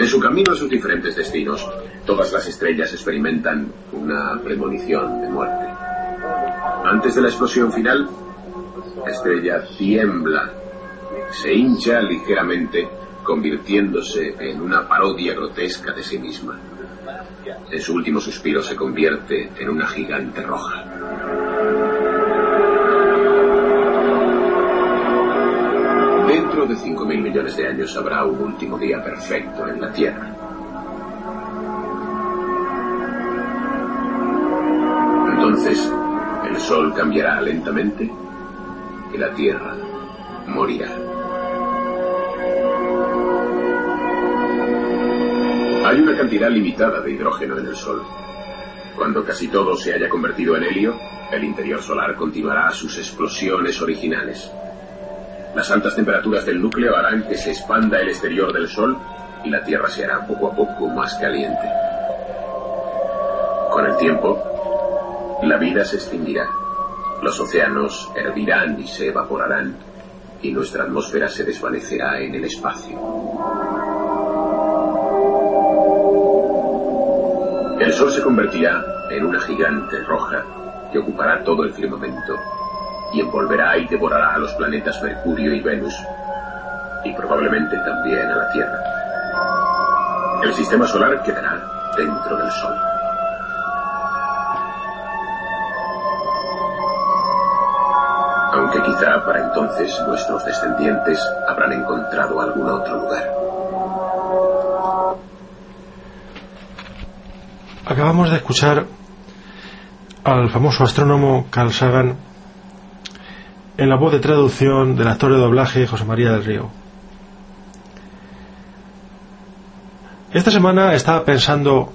En su camino a sus diferentes destinos, todas las estrellas experimentan una premonición de muerte. Antes de la explosión final, la estrella tiembla, se hincha ligeramente, convirtiéndose en una parodia grotesca de sí misma. En su último suspiro se convierte en una gigante roja. Dentro de 5.000 millones de años habrá un último día perfecto en la Tierra. Entonces, el Sol cambiará lentamente y la Tierra morirá. Hay una cantidad limitada de hidrógeno en el Sol. Cuando casi todo se haya convertido en helio, el interior solar continuará sus explosiones originales. Las altas temperaturas del núcleo harán que se expanda el exterior del Sol y la Tierra se hará poco a poco más caliente. Con el tiempo, la vida se extinguirá. Los océanos hervirán y se evaporarán y nuestra atmósfera se desvanecerá en el espacio. El Sol se convertirá en una gigante roja que ocupará todo el firmamento y envolverá y devorará a los planetas Mercurio y Venus y probablemente también a la Tierra. El sistema solar quedará dentro del Sol. Aunque quizá para entonces nuestros descendientes habrán encontrado algún otro lugar. Acabamos de escuchar al famoso astrónomo Carl Sagan en la voz de traducción del actor de doblaje José María del Río. Esta semana estaba pensando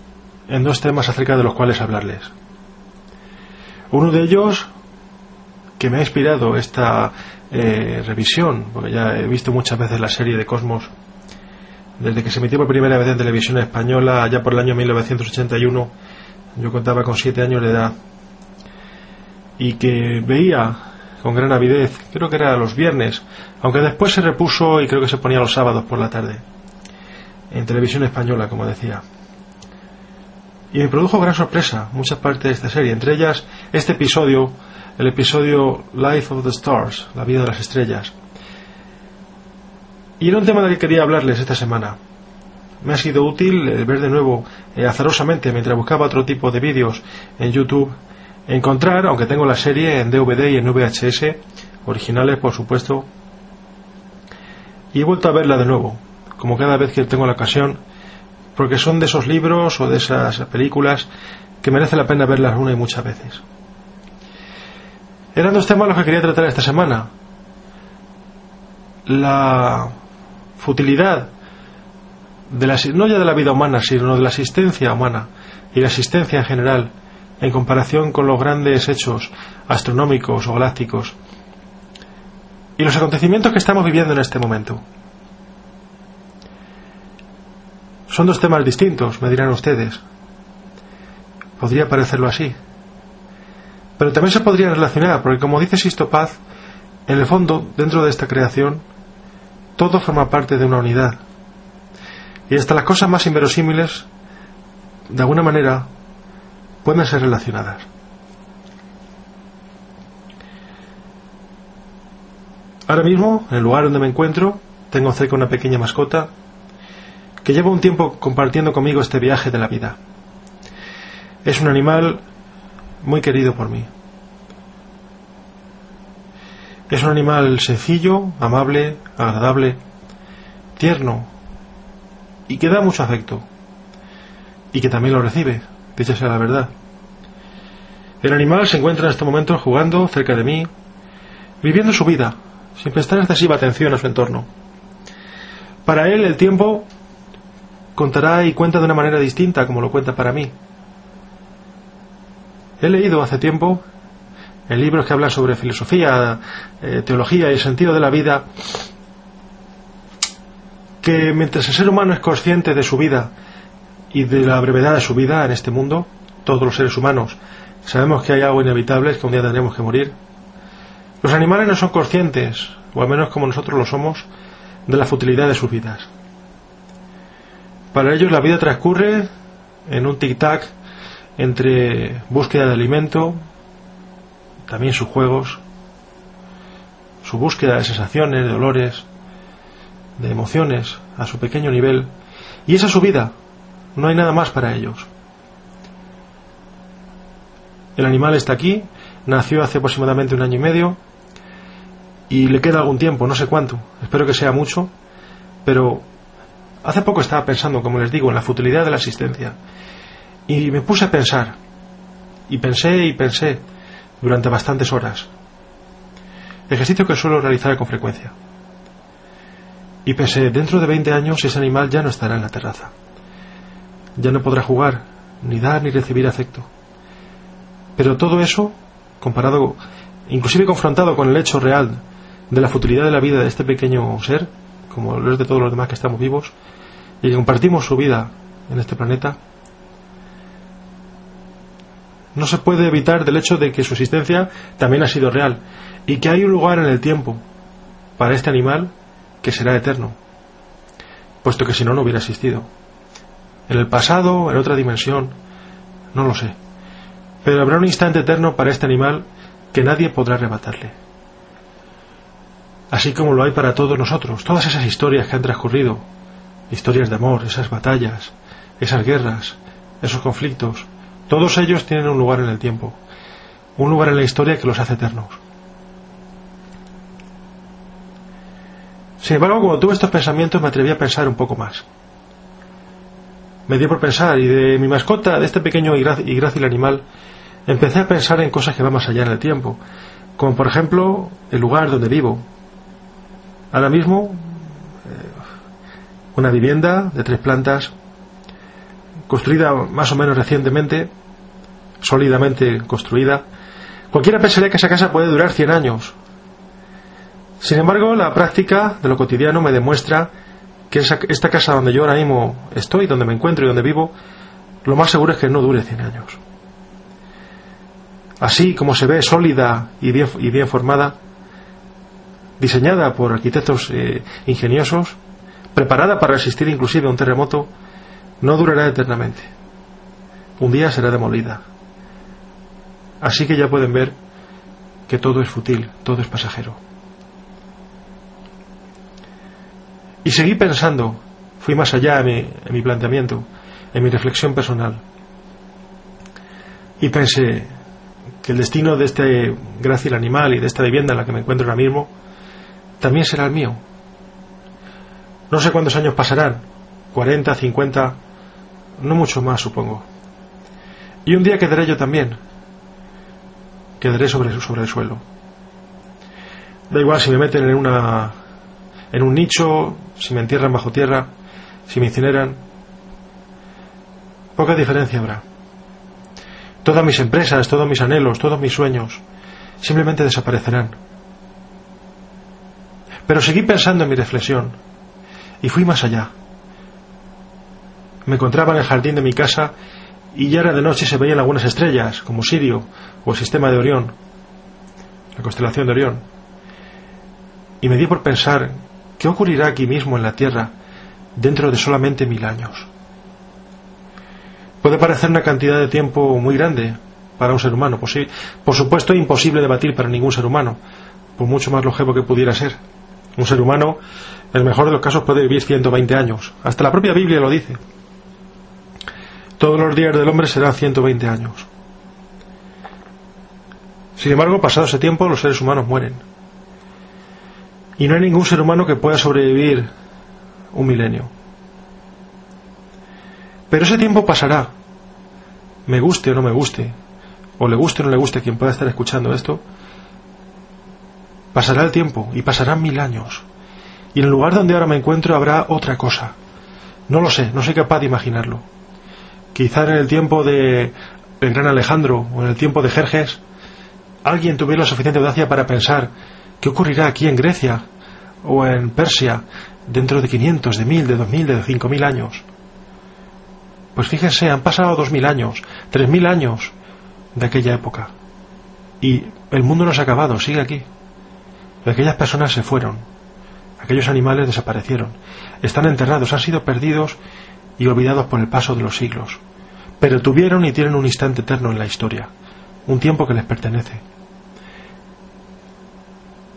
en dos temas acerca de los cuales hablarles. Uno de ellos, que me ha inspirado esta eh, revisión, porque ya he visto muchas veces la serie de Cosmos, desde que se emitió por primera vez en televisión española, ya por el año 1981, yo contaba con siete años de edad, y que veía con gran avidez, creo que era los viernes, aunque después se repuso y creo que se ponía los sábados por la tarde, en televisión española, como decía. Y me produjo gran sorpresa muchas partes de esta serie, entre ellas este episodio, el episodio Life of the Stars, la vida de las estrellas. Y era un tema del que quería hablarles esta semana. Me ha sido útil eh, ver de nuevo, eh, azarosamente, mientras buscaba otro tipo de vídeos en YouTube, encontrar, aunque tengo la serie en DVD y en VHS, originales por supuesto, y he vuelto a verla de nuevo, como cada vez que tengo la ocasión, porque son de esos libros o de esas películas que merece la pena verlas una y muchas veces. Eran dos temas los que quería tratar esta semana. La futilidad de la, no ya de la vida humana, sino de la existencia humana y la existencia en general en comparación con los grandes hechos astronómicos o galácticos y los acontecimientos que estamos viviendo en este momento. Son dos temas distintos, me dirán ustedes. Podría parecerlo así. Pero también se podría relacionar, porque como dice Sisto Paz, en el fondo, dentro de esta creación, todo forma parte de una unidad. Y hasta las cosas más inverosímiles, de alguna manera, pueden ser relacionadas. Ahora mismo, en el lugar donde me encuentro, tengo cerca una pequeña mascota que lleva un tiempo compartiendo conmigo este viaje de la vida. Es un animal muy querido por mí. Es un animal sencillo, amable, agradable, tierno y que da mucho afecto y que también lo recibe, dicha sea la verdad. El animal se encuentra en este momento jugando cerca de mí, viviendo su vida, sin prestar excesiva atención a su entorno. Para él el tiempo contará y cuenta de una manera distinta como lo cuenta para mí. He leído hace tiempo en libros que hablan sobre filosofía, eh, teología y el sentido de la vida, que mientras el ser humano es consciente de su vida y de la brevedad de su vida en este mundo, todos los seres humanos sabemos que hay algo inevitable, que un día tendremos que morir. Los animales no son conscientes, o al menos como nosotros lo somos, de la futilidad de sus vidas. Para ellos la vida transcurre en un tic-tac entre búsqueda de alimento, también sus juegos, su búsqueda de sensaciones, de olores, de emociones a su pequeño nivel, y esa es su vida, no hay nada más para ellos. El animal está aquí, nació hace aproximadamente un año y medio, y le queda algún tiempo, no sé cuánto, espero que sea mucho, pero hace poco estaba pensando, como les digo, en la futilidad de la existencia, y me puse a pensar, y pensé y pensé durante bastantes horas, ejercicio que suelo realizar con frecuencia. Y pensé, dentro de 20 años ese animal ya no estará en la terraza. Ya no podrá jugar, ni dar ni recibir afecto. Pero todo eso, comparado, inclusive confrontado con el hecho real de la futilidad de la vida de este pequeño ser, como lo es de todos los demás que estamos vivos, y que compartimos su vida en este planeta, no se puede evitar del hecho de que su existencia también ha sido real y que hay un lugar en el tiempo para este animal que será eterno, puesto que si no, no hubiera existido. En el pasado, en otra dimensión, no lo sé. Pero habrá un instante eterno para este animal que nadie podrá arrebatarle. Así como lo hay para todos nosotros, todas esas historias que han transcurrido, historias de amor, esas batallas, esas guerras, esos conflictos, todos ellos tienen un lugar en el tiempo, un lugar en la historia que los hace eternos. Sin embargo, cuando tuve estos pensamientos me atreví a pensar un poco más. Me dio por pensar y de mi mascota, de este pequeño y grácil animal, empecé a pensar en cosas que van más allá en el tiempo, como por ejemplo el lugar donde vivo. Ahora mismo, eh, una vivienda de tres plantas, construida más o menos recientemente, sólidamente construida. Cualquiera pensaría que esa casa puede durar 100 años, sin embargo, la práctica de lo cotidiano me demuestra que esta casa donde yo ahora mismo estoy, donde me encuentro y donde vivo, lo más seguro es que no dure 100 años. Así como se ve sólida y bien, formada, diseñada por arquitectos eh, ingeniosos, preparada para resistir inclusive a un terremoto, no durará eternamente. Un día será demolida. Así que ya pueden ver que todo es fútil, todo es pasajero. Y seguí pensando, fui más allá en mi, planteamiento, en mi reflexión personal. Y pensé que el destino de este grácil animal y de esta vivienda en la que me encuentro ahora mismo también será el mío. No sé cuántos años pasarán, 40, 50, no mucho más supongo. Y un día quedaré yo también. Quedaré sobre, sobre el suelo. Da igual si me meten en una en un nicho, si me entierran bajo tierra, si me incineran. Poca diferencia habrá. Todas mis empresas, todos mis anhelos, todos mis sueños, simplemente desaparecerán. Pero seguí pensando en mi reflexión y fui más allá. Me encontraba en el jardín de mi casa y ya era de noche y se veían algunas estrellas, como Sirio o el sistema de Orión, la constelación de Orión. Y me di por pensar ¿Qué ocurrirá aquí mismo en la Tierra dentro de solamente mil años? Puede parecer una cantidad de tiempo muy grande para un ser humano, pues por supuesto imposible de batir para ningún ser humano, por mucho más longevo que pudiera ser. Un ser humano, en el mejor de los casos, puede vivir 120 años. Hasta la propia Biblia lo dice. Todos los días del hombre serán 120 años. Sin embargo, pasado ese tiempo, los seres humanos mueren. Y no hay ningún ser humano que pueda sobrevivir un milenio. Pero ese tiempo pasará, me guste o no me guste, o le guste o no le guste quien pueda estar escuchando esto, pasará el tiempo y pasarán mil años. Y en el lugar donde ahora me encuentro habrá otra cosa. No lo sé, no soy capaz de imaginarlo. Quizá en el tiempo de el gran Alejandro o en el tiempo de Jerjes, alguien tuviera la suficiente audacia para pensar qué ocurrirá aquí en Grecia o en Persia dentro de 500, de 1000, de 2000, de 5000 años. Pues fíjense, han pasado 2000 años, 3000 años de aquella época. Y el mundo no se ha acabado, sigue aquí. Aquellas personas se fueron. Aquellos animales desaparecieron. Están enterrados, han sido perdidos y olvidados por el paso de los siglos. Pero tuvieron y tienen un instante eterno en la historia, un tiempo que les pertenece.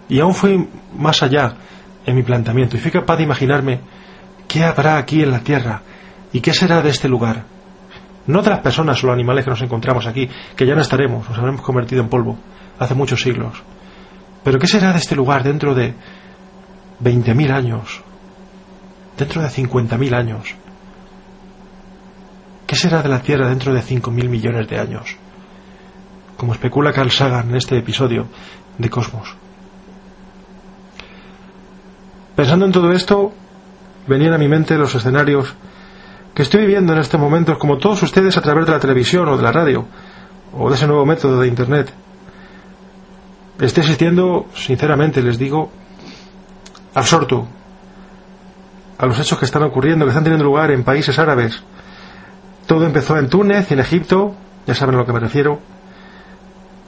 Y aún fui más allá en mi planteamiento y fui capaz de imaginarme qué habrá aquí en la tierra y qué será de este lugar. No de las personas o los animales que nos encontramos aquí, que ya no estaremos, nos habremos convertido en polvo hace muchos siglos. Pero ¿qué será de este lugar dentro de 20.000 años? Dentro de 50.000 años. ¿Qué será de la Tierra dentro de 5.000 millones de años? Como especula Carl Sagan en este episodio de Cosmos. Pensando en todo esto, venían a mi mente los escenarios que estoy viviendo en este momento, como todos ustedes a través de la televisión o de la radio, o de ese nuevo método de Internet. Estoy asistiendo, sinceramente les digo, absorto a los hechos que están ocurriendo, que están teniendo lugar en países árabes. Todo empezó en Túnez y en Egipto, ya saben a lo que me refiero.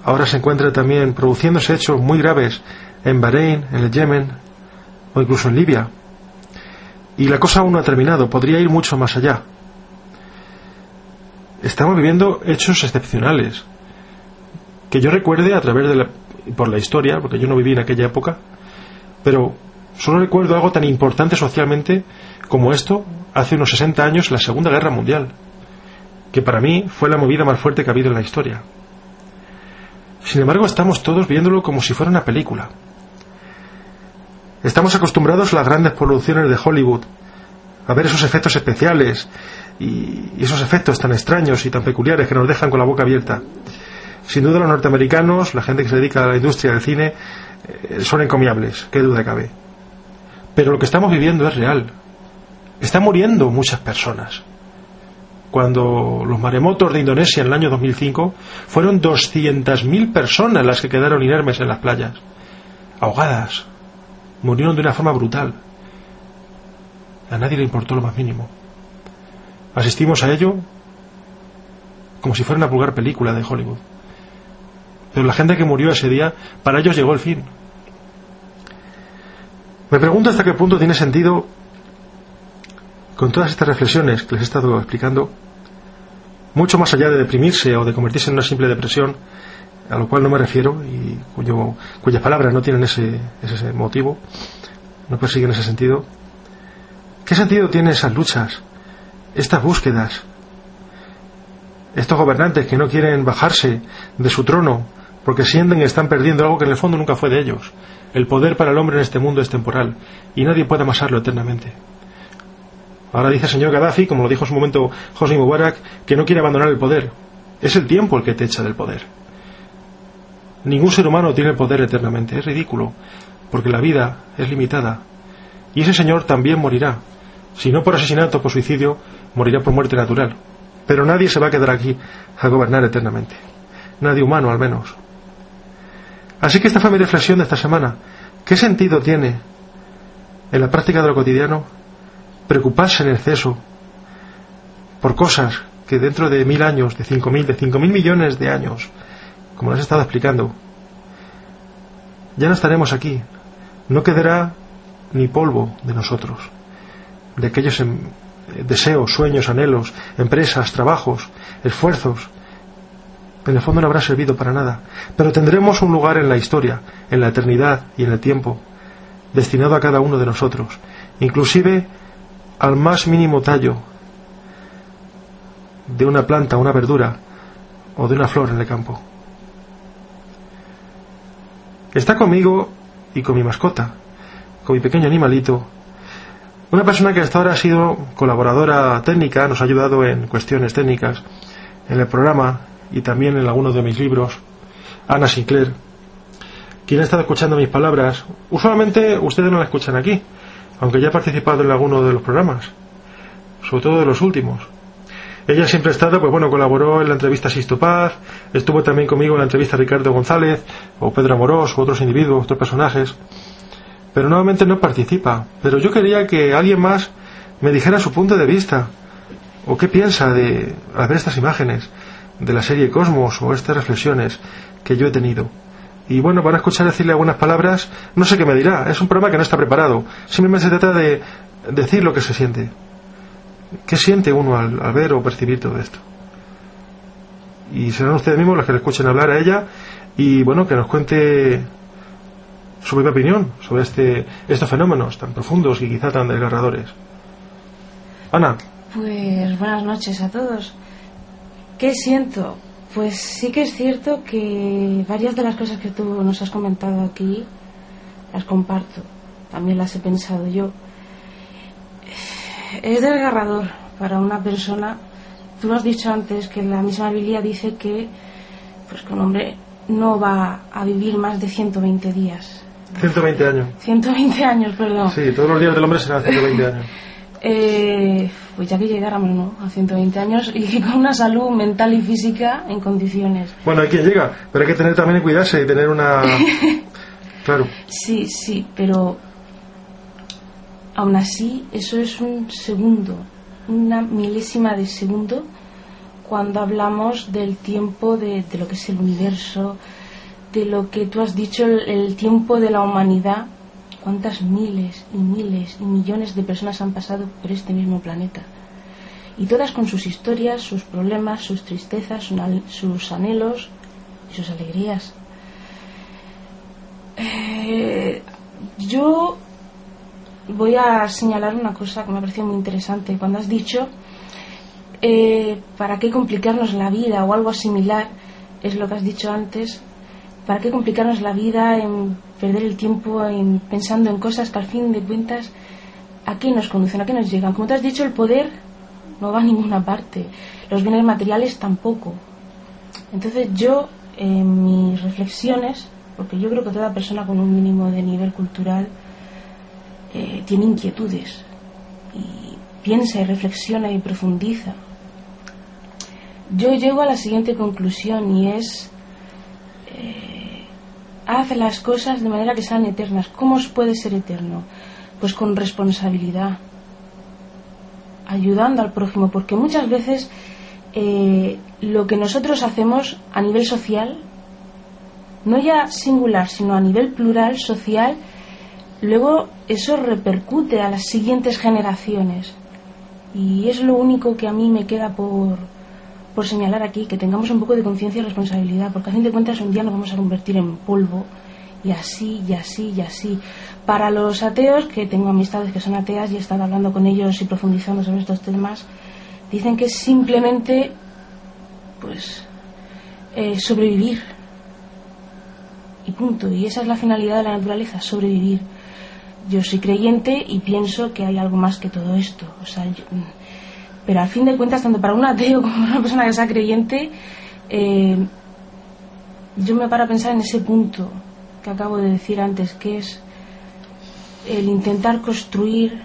Ahora se encuentra también produciéndose hechos muy graves en Bahrein, en el Yemen o incluso en Libia. Y la cosa aún no ha terminado, podría ir mucho más allá. Estamos viviendo hechos excepcionales. Que yo recuerde a través de la, por la historia, porque yo no viví en aquella época, pero solo recuerdo algo tan importante socialmente como esto hace unos 60 años, la Segunda Guerra Mundial, que para mí fue la movida más fuerte que ha habido en la historia. Sin embargo, estamos todos viéndolo como si fuera una película. Estamos acostumbrados a las grandes producciones de Hollywood, a ver esos efectos especiales y esos efectos tan extraños y tan peculiares que nos dejan con la boca abierta. Sin duda los norteamericanos, la gente que se dedica a la industria del cine, eh, son encomiables, qué duda cabe. Pero lo que estamos viviendo es real. Están muriendo muchas personas. Cuando los maremotos de Indonesia en el año 2005 fueron 200.000 personas las que quedaron inermes en las playas, ahogadas, murieron de una forma brutal. A nadie le importó lo más mínimo. Asistimos a ello como si fuera una vulgar película de Hollywood. Pero la gente que murió ese día, para ellos llegó el fin. Me pregunto hasta qué punto tiene sentido, con todas estas reflexiones que les he estado explicando, mucho más allá de deprimirse o de convertirse en una simple depresión, a lo cual no me refiero y cuyo, cuyas palabras no tienen ese, ese motivo, no persiguen ese sentido. ¿Qué sentido tienen esas luchas, estas búsquedas, estos gobernantes que no quieren bajarse de su trono porque sienten que están perdiendo algo que en el fondo nunca fue de ellos? El poder para el hombre en este mundo es temporal y nadie puede amasarlo eternamente. Ahora dice el señor Gaddafi, como lo dijo en su momento José Mubarak, que no quiere abandonar el poder. Es el tiempo el que te echa del poder. Ningún ser humano tiene poder eternamente. Es ridículo, porque la vida es limitada. Y ese señor también morirá. Si no por asesinato o por suicidio, morirá por muerte natural. Pero nadie se va a quedar aquí a gobernar eternamente. Nadie humano, al menos. Así que esta fue mi reflexión de esta semana. ¿Qué sentido tiene en la práctica de lo cotidiano preocuparse en exceso por cosas que dentro de mil años, de cinco mil, de cinco mil millones de años, como les he estado explicando, ya no estaremos aquí. No quedará ni polvo de nosotros, de aquellos em, deseos, sueños, anhelos, empresas, trabajos, esfuerzos. En el fondo no habrá servido para nada, pero tendremos un lugar en la historia, en la eternidad y en el tiempo, destinado a cada uno de nosotros, inclusive al más mínimo tallo de una planta, una verdura o de una flor en el campo. Está conmigo y con mi mascota, con mi pequeño animalito. Una persona que hasta ahora ha sido colaboradora técnica, nos ha ayudado en cuestiones técnicas en el programa y también en algunos de mis libros, Ana Sinclair, quien ha estado escuchando mis palabras. Usualmente ustedes no la escuchan aquí, aunque ya ha participado en alguno de los programas, sobre todo de los últimos. Ella siempre ha estado, pues bueno, colaboró en la entrevista Sisto Paz, estuvo también conmigo en la entrevista Ricardo González, o Pedro Amorós, o otros individuos, otros personajes, pero nuevamente no participa. Pero yo quería que alguien más me dijera su punto de vista, o qué piensa de al ver estas imágenes de la serie Cosmos o estas reflexiones que yo he tenido. Y bueno, van a escuchar decirle algunas palabras, no sé qué me dirá, es un programa que no está preparado, simplemente se trata de decir lo que se siente. ¿Qué siente uno al, ver o percibir todo esto? Y serán ustedes mismos los que le escuchen hablar a ella y bueno, que nos cuente su propia opinión sobre este, estos fenómenos tan profundos y quizá tan desgarradores. Ana. Pues buenas noches a todos. ¿Qué siento? Pues sí que es cierto que varias de las cosas que tú nos has comentado aquí las comparto. También las he pensado yo es desgarrador para una persona. Tú lo has dicho antes que la misma Biblia dice que, pues, que un hombre no va a vivir más de 120 días. 120 años. 120 años, perdón. Sí, todos los días del hombre serán 120 años. Eh, pues ya que llegáramos ¿no? a 120 años y con una salud mental y física en condiciones. Bueno, hay quien llega, pero hay que tener también cuidarse y tener una... claro. Sí, sí, pero Aún así, eso es un segundo, una milésima de segundo cuando hablamos del tiempo de, lo que es el universo, de lo que tú has dicho, el, tiempo de la humanidad, cuántas miles y miles y millones de personas han pasado por este mismo planeta. Y todas con sus historias, sus problemas, sus tristezas, sus anhelos y sus alegrías. Eh, yo voy a señalar una cosa que me ha parecido muy interesante. Cuando has dicho, eh, ¿para qué complicarnos la vida? o algo similar, es lo que has dicho antes, ¿para qué complicarnos la vida en perder el tiempo en, pensando en cosas que al fin de cuentas, ¿a qué nos conducen? ¿A qué nos llegan? Como te has dicho, el poder no va a ninguna parte, los bienes materiales tampoco. Entonces yo, en mis reflexiones, porque yo creo que toda persona con un mínimo de nivel cultural, eh, tiene inquietudes y piensa y reflexiona y profundiza. Yo llego a la siguiente conclusión y es, eh, haz las cosas de manera que sean eternas. ¿Cómo puede ser eterno? Pues con responsabilidad, ayudando al prójimo, porque muchas veces eh, lo que nosotros hacemos a nivel social, no ya singular, sino a nivel plural, social, luego eso repercute a las siguientes generaciones. Y es lo único que a mí me queda por, por señalar aquí, que tengamos un poco de conciencia y responsabilidad, porque a fin de cuentas un día nos vamos a convertir en polvo, y así, y así, y así. Para los ateos, que tengo amistades que son ateas y he estado hablando con ellos y profundizando sobre estos temas, dicen que es simplemente, pues, eh, sobrevivir. Y punto. Y esa es la finalidad de la naturaleza, sobrevivir yo soy creyente y pienso que hay algo más que todo esto. O sea, pero al fin de cuentas, tanto para un ateo como para una persona que sea creyente, eh, yo me paro a pensar en ese punto que acabo de decir antes, que es el intentar construir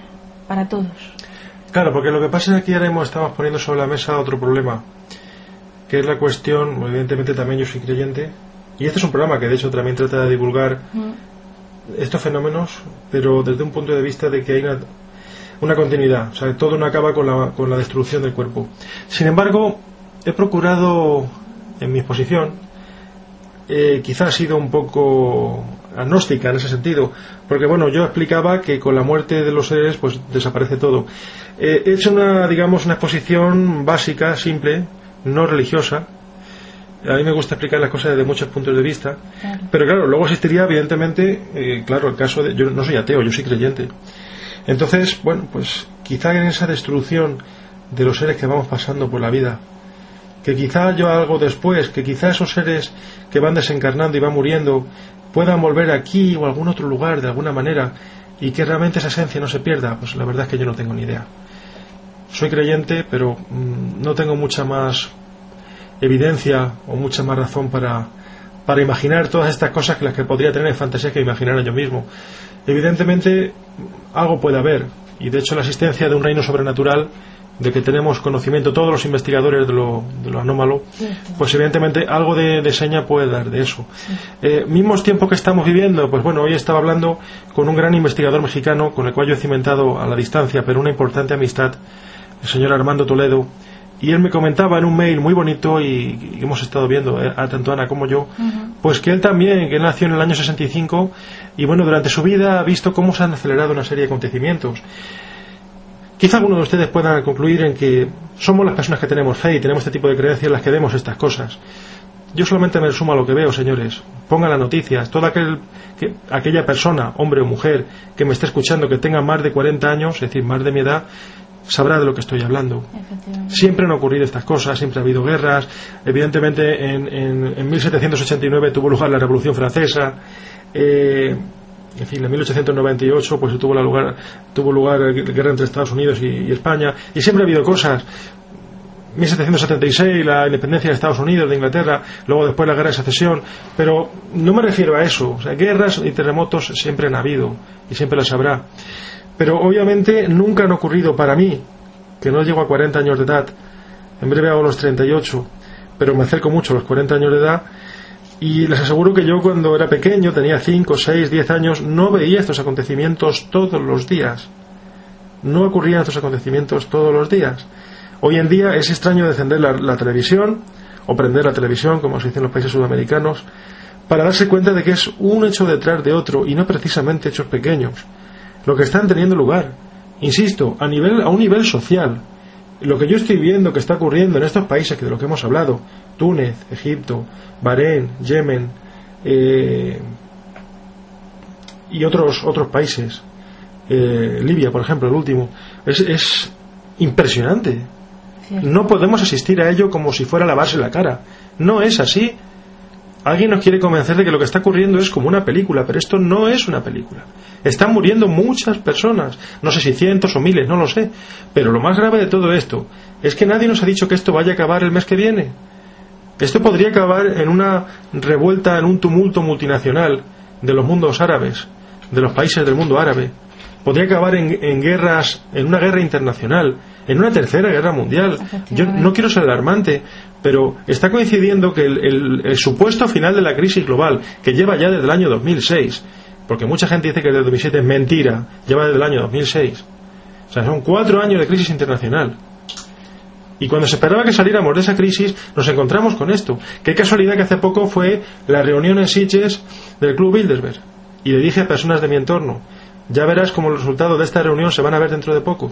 para todos. Claro, porque lo que pasa es que ahora estamos poniendo sobre la mesa otro problema, que es la cuestión, evidentemente también yo soy creyente, y este es un programa que de hecho también trata de divulgar estos fenómenos, pero desde un punto de vista de que hay una, continuidad, o sea, todo no acaba con la, con la destrucción del cuerpo. Sin embargo, he procurado en mi exposición, eh, quizás ha sido un poco agnóstica en ese sentido, porque bueno, yo explicaba que con la muerte de los seres pues desaparece todo. Eh, he hecho una, digamos, una exposición básica, simple, no religiosa, a mí me gusta explicar las cosas desde muchos puntos de vista, pero claro, luego existiría evidentemente, eh, claro, el caso de, yo no soy ateo, yo soy creyente. Entonces, bueno, pues quizá en esa destrucción de los seres que vamos pasando por la vida, que quizá yo algo después, que quizá esos seres que van desencarnando y van muriendo puedan volver aquí o algún otro lugar de alguna manera y que realmente esa esencia no se pierda, pues la verdad es que yo no tengo ni idea. Soy creyente, pero mm, no tengo mucha más evidencia o mucha más razón para, para imaginar todas estas cosas que las que podría tener en fantasía que imaginar yo mismo. Evidentemente algo puede haber. Y de hecho la existencia de un reino sobrenatural de que tenemos conocimiento todos los investigadores de lo, de lo anómalo, pues evidentemente algo de, seña puede dar de eso. Eh, mismos tiempos que estamos viviendo, pues bueno, hoy estaba hablando con un gran investigador mexicano con el cual yo he cimentado a la distancia, pero una importante amistad, el señor Armando Toledo, y él me comentaba en un mail muy bonito y, hemos estado viendo, eh, tanto Ana como yo, pues que él también, que nació en el año 65 y bueno, durante su vida ha visto cómo se han acelerado una serie de acontecimientos. Quizá algunos de ustedes puedan concluir en que somos las personas que tenemos fe y tenemos este tipo de creencias las que vemos estas cosas. Yo solamente me resumo a lo que veo, señores. Pongan las noticias. Toda aquel, que, aquella persona, hombre o mujer, que me esté escuchando, que tenga más de 40 años, es decir, más de mi edad, sabrá de lo que estoy hablando. Siempre han ocurrido estas cosas, siempre ha habido guerras. Evidentemente, en, en, 1789 tuvo lugar la Revolución Francesa. Eh, en fin, en 1898 pues tuvo, lugar, tuvo lugar la guerra entre Estados Unidos y, España, y siempre ha habido cosas. 1776, la independencia de Estados Unidos, de Inglaterra, luego después la guerra de secesión, pero no me refiero a eso. O sea, guerras y terremotos siempre han habido y siempre las habrá. Pero obviamente nunca han ocurrido para mí, que no llego a 40 años de edad, en breve hago los 38, pero me acerco mucho a los 40 años de edad, y les aseguro que yo cuando era pequeño, tenía 5, 6, 10 años, no veía estos acontecimientos todos los días. No ocurrían estos acontecimientos todos los días. Hoy en día es extraño encender la, televisión o prender la televisión, como se dice en los países sudamericanos, para darse cuenta de que es un hecho detrás de otro y no precisamente hechos pequeños. Lo que están teniendo lugar, insisto, a, nivel, a un nivel social. Lo que yo estoy viendo que está ocurriendo en estos países que de lo que hemos hablado, Túnez, Egipto, Bahrein, Yemen eh, y otros, otros países, eh, Libia, por ejemplo, el último, es, impresionante. No podemos asistir a ello como si fuera lavarse la cara. No es así. Alguien nos quiere convencer de que lo que está ocurriendo es como una película, pero esto no es una película. Están muriendo muchas personas, no sé si cientos o miles, no lo sé. Pero lo más grave de todo esto es que nadie nos ha dicho que esto vaya a acabar el mes que viene. Esto podría acabar en una revuelta, en un tumulto multinacional de los mundos árabes, de los países del mundo árabe. Podría acabar en, guerras, en una guerra internacional, en una tercera guerra mundial. Yo no quiero ser alarmante, pero está coincidiendo que el, supuesto final de la crisis global, que lleva ya desde el año 2006, porque mucha gente dice que desde 2007 es mentira, lleva desde el año 2006. O sea, son cuatro años de crisis internacional. Y cuando se esperaba que saliéramos de esa crisis, nos encontramos con esto. Qué casualidad que hace poco fue la reunión en Sitges del Club Bilderberg. Y le dije a personas de mi entorno, ya verás cómo los resultados de esta reunión se van a ver dentro de poco.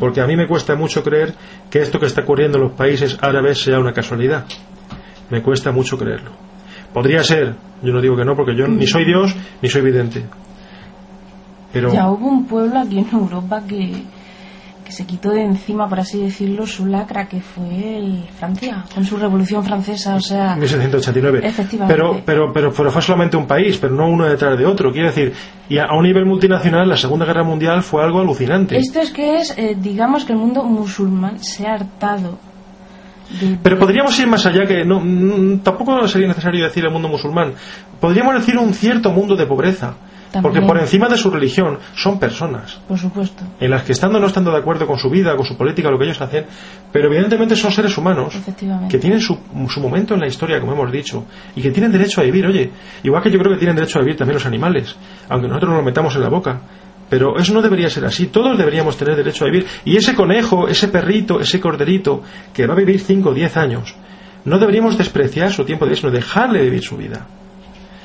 Porque a mí me cuesta mucho creer que esto que está ocurriendo en los países árabes sea una casualidad. Me cuesta mucho creerlo. Podría ser, yo no digo que no, porque yo ni soy Dios ni soy vidente. Pero... Ya hubo un pueblo aquí en Europa que, se quitó de encima, por así decirlo, su lacra, que fue el Francia, con su revolución francesa, o sea... 1789. Efectivamente. Pero, pero, pero, fue solamente un país, pero no uno detrás de otro. Quiere decir, y a, un nivel multinacional, la Segunda Guerra Mundial fue algo alucinante. Esto es que es, eh, digamos que el mundo musulmán se ha hartado pero podríamos ir más allá que no, tampoco sería necesario decir el mundo musulmán. Podríamos decir un cierto mundo de pobreza porque por encima de su religión son personas. Por supuesto. En las que estando o no estando de acuerdo con su vida, con su política, lo que ellos hacen, pero evidentemente son seres humanos que tienen su, su, momento en la historia, como hemos dicho, y que tienen derecho a vivir. Oye, igual que yo creo que tienen derecho a vivir también los animales, aunque nosotros nos lo metamos en la boca. Pero eso no debería ser así. Todos deberíamos tener derecho a vivir. Y ese conejo, ese perrito, ese corderito, que va a vivir 5 o 10 años, no deberíamos despreciar su tiempo de vida, sino dejarle vivir su vida.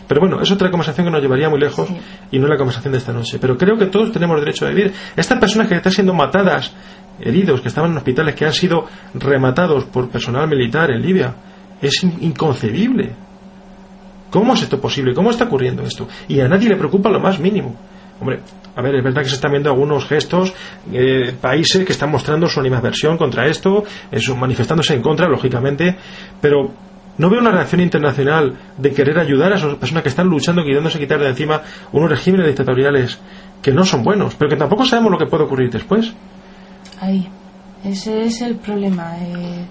Pero bueno, es otra conversación que nos llevaría muy lejos y no es la conversación de esta noche. Pero creo que todos tenemos derecho a vivir. Estas personas que están siendo matadas, heridos, que estaban en hospitales, que han sido rematados por personal militar en Libia, es inconcebible. ¿Cómo es esto posible? ¿Cómo está ocurriendo esto? Y a nadie le preocupa lo más mínimo. Hombre, a ver, es verdad que se están viendo algunos gestos, eh, países que están mostrando su animadversión contra esto, eso, manifestándose en contra, lógicamente, pero no veo una reacción internacional de querer ayudar a esas personas que están luchando, queriéndose quitar de encima unos regímenes dictatoriales que no son buenos, pero que tampoco sabemos lo que puede ocurrir después. Ahí, ese es el problema. Eh,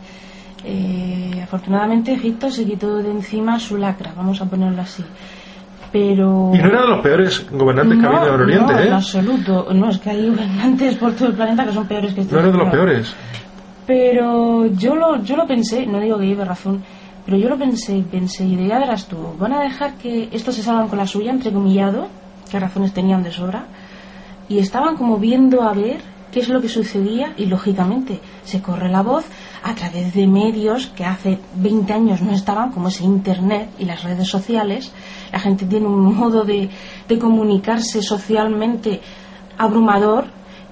eh, afortunadamente Egipto se quitó de encima su lacra, vamos a ponerlo así. pero... Y no era de los peores gobernantes que ha habido en el Oriente, no, ¿eh? en absoluto. No, es que hay gobernantes por todo el planeta que son peores que este. No era de los peores. Pero yo lo, yo lo pensé, no digo que lleve razón, pero yo lo pensé pensé, y de ya verás tú, van a dejar que estos se salgan con la suya, entrecomillado, qué razones tenían de sobra, y estaban como viendo a ver qué es lo que sucedía, y lógicamente se corre la voz a través de medios que hace 20 años no estaban, como es Internet y las redes sociales. La gente tiene un modo de, de comunicarse socialmente abrumador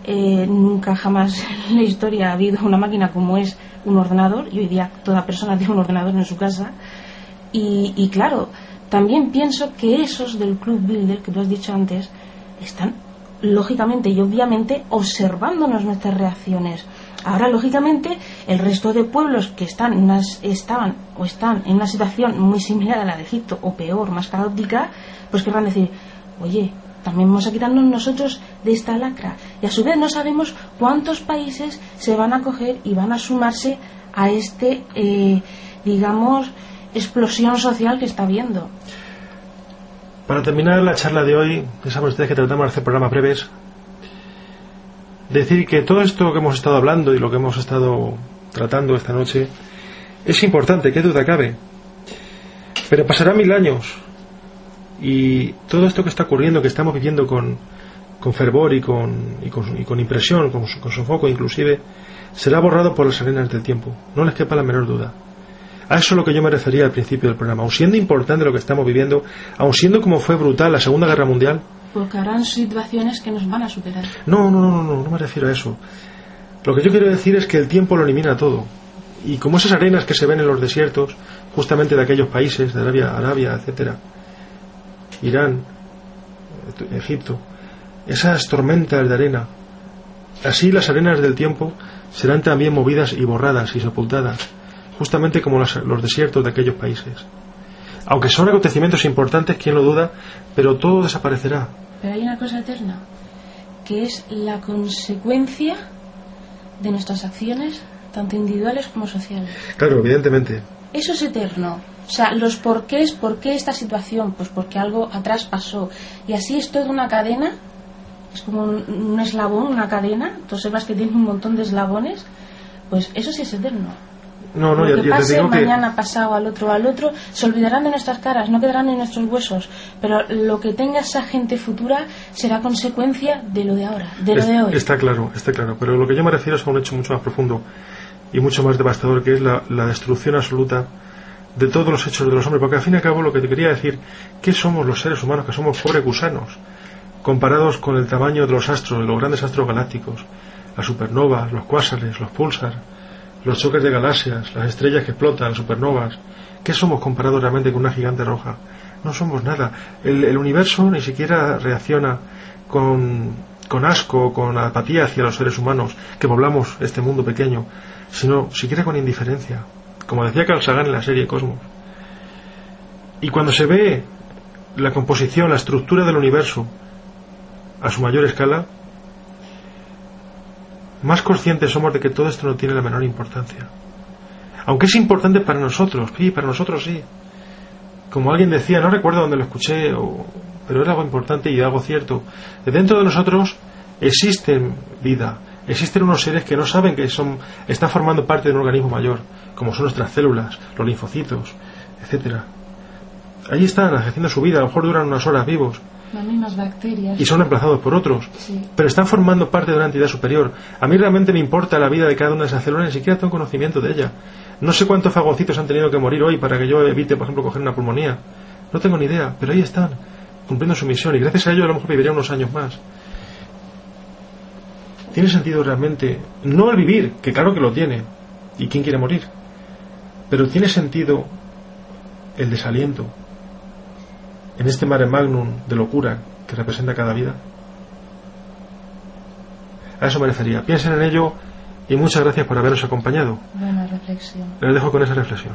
eh, nunca jamás en la historia ha habido una máquina como es un ordenador y hoy día toda persona tiene un ordenador en su casa. Y, y claro también pienso que esos del club builder que tú has dicho antes están lógicamente y obviamente observándonos nuestras reacciones. Ahora lógicamente el resto de pueblos que están unas- estaban o están en una situación muy similar a la de Egipto o peor más caótica pues querrán decir oye también vamos a quitarnos nosotros de esta lacra. Y a su vez no sabemos cuántos países se van a coger y van a sumarse a este, eh, digamos, explosión social que está habiendo. Para terminar la charla de hoy, ya saben ustedes que tratamos de hacer programas breves, decir que todo esto que hemos estado hablando y lo que hemos estado tratando esta noche es importante, qué duda cabe. Pero pasará mil años y todo esto que está ocurriendo, que estamos viviendo con, con fervor y con, y con, y con impresión, con, con sofoco inclusive, será borrado por las arenas del tiempo. No les quepa la menor duda. A eso es lo que yo me refería al principio del programa. Aun siendo importante lo que estamos viviendo, aun siendo como fue brutal la Segunda Guerra Mundial, Porque habrán situaciones que nos van a superar. no, no, no, no, no me refiero a eso. Lo que yo quiero decir es que el tiempo lo elimina todo. Y como esas arenas que se ven en los desiertos, justamente de aquellos países, de Arabia, Arabia, etcétera, Irán, Egipto, esas tormentas de arena, así las arenas del tiempo serán también movidas y borradas y sepultadas, justamente como las- los desiertos de aquellos países. Aunque son acontecimientos importantes, quién lo duda, pero todo desaparecerá. Pero hay una cosa eterna, que es la consecuencia de nuestras acciones, tanto individuales como sociales. Claro, evidentemente. Eso es eterno. O sea, los porqués, por qué esta situación, pues porque algo atrás pasó. Y así es toda una cadena, es como un, un eslabón, una cadena, tú sepas que tiene un montón de eslabones, pues eso sí es eterno. No, no, Lo ya, que ya te pase digo que... mañana, pasado, al otro, al otro, se olvidarán de nuestras caras, no quedarán en nuestros huesos. Pero lo que tenga esa gente futura será consecuencia de lo de ahora, de lo Es- de hoy. Está claro, está claro. Pero lo que yo me refiero es a un hecho mucho más profundo y mucho más devastador, que es la, la destrucción absoluta de todos los hechos de los hombres. Porque al fin y al cabo lo que te quería decir, ¿qué somos los seres humanos? Que somos pobres gusanos, comparados con el tamaño de los astros, de los grandes astros galácticos, las supernovas, los cuásares, los púlsar, los choques de galaxias, las estrellas que explotan, supernovas. ¿Qué somos comparados realmente con una gigante roja? No somos nada. El, el universo ni siquiera reacciona con, con asco, con apatía hacia los seres humanos que poblamos este mundo pequeño, sino siquiera con indiferencia, como decía Carl Sagan en la serie Cosmos. Y cuando se ve la composición, la estructura del universo a su mayor escala, más conscientes somos de que todo esto no tiene la menor importancia. Aunque es importante para nosotros, sí, para nosotros sí. Como alguien decía, no recuerdo dónde lo escuché, o- pero era algo importante y algo cierto. De dentro de nosotros existen vida, existen unos seres que no saben que son, están formando parte de un organismo mayor, como son nuestras células, los linfocitos, etcétera. Ahí están haciendo su vida, a lo mejor duran unas horas vivos Las mismas bacterias. y son reemplazados por otros Sí. pero están formando parte de una entidad superior. A mí realmente me importa la vida de cada una de esas células, ni siquiera tengo conocimiento de ella. No sé cuántos fagocitos han tenido que morir hoy para que yo evite, por ejemplo, coger una pulmonía. No tengo ni idea, pero ahí están, cumpliendo su misión, y gracias a ello a lo mejor viviría unos años más. ¿Tiene sentido realmente? No el vivir, que claro que lo tiene, y quién quiere morir, pero ¿tiene sentido el desaliento en este mare magnum de locura que representa cada vida? A eso me refería. Piensen en ello y muchas gracias por habernos acompañado. Buena reflexión. Les dejo con esa reflexión.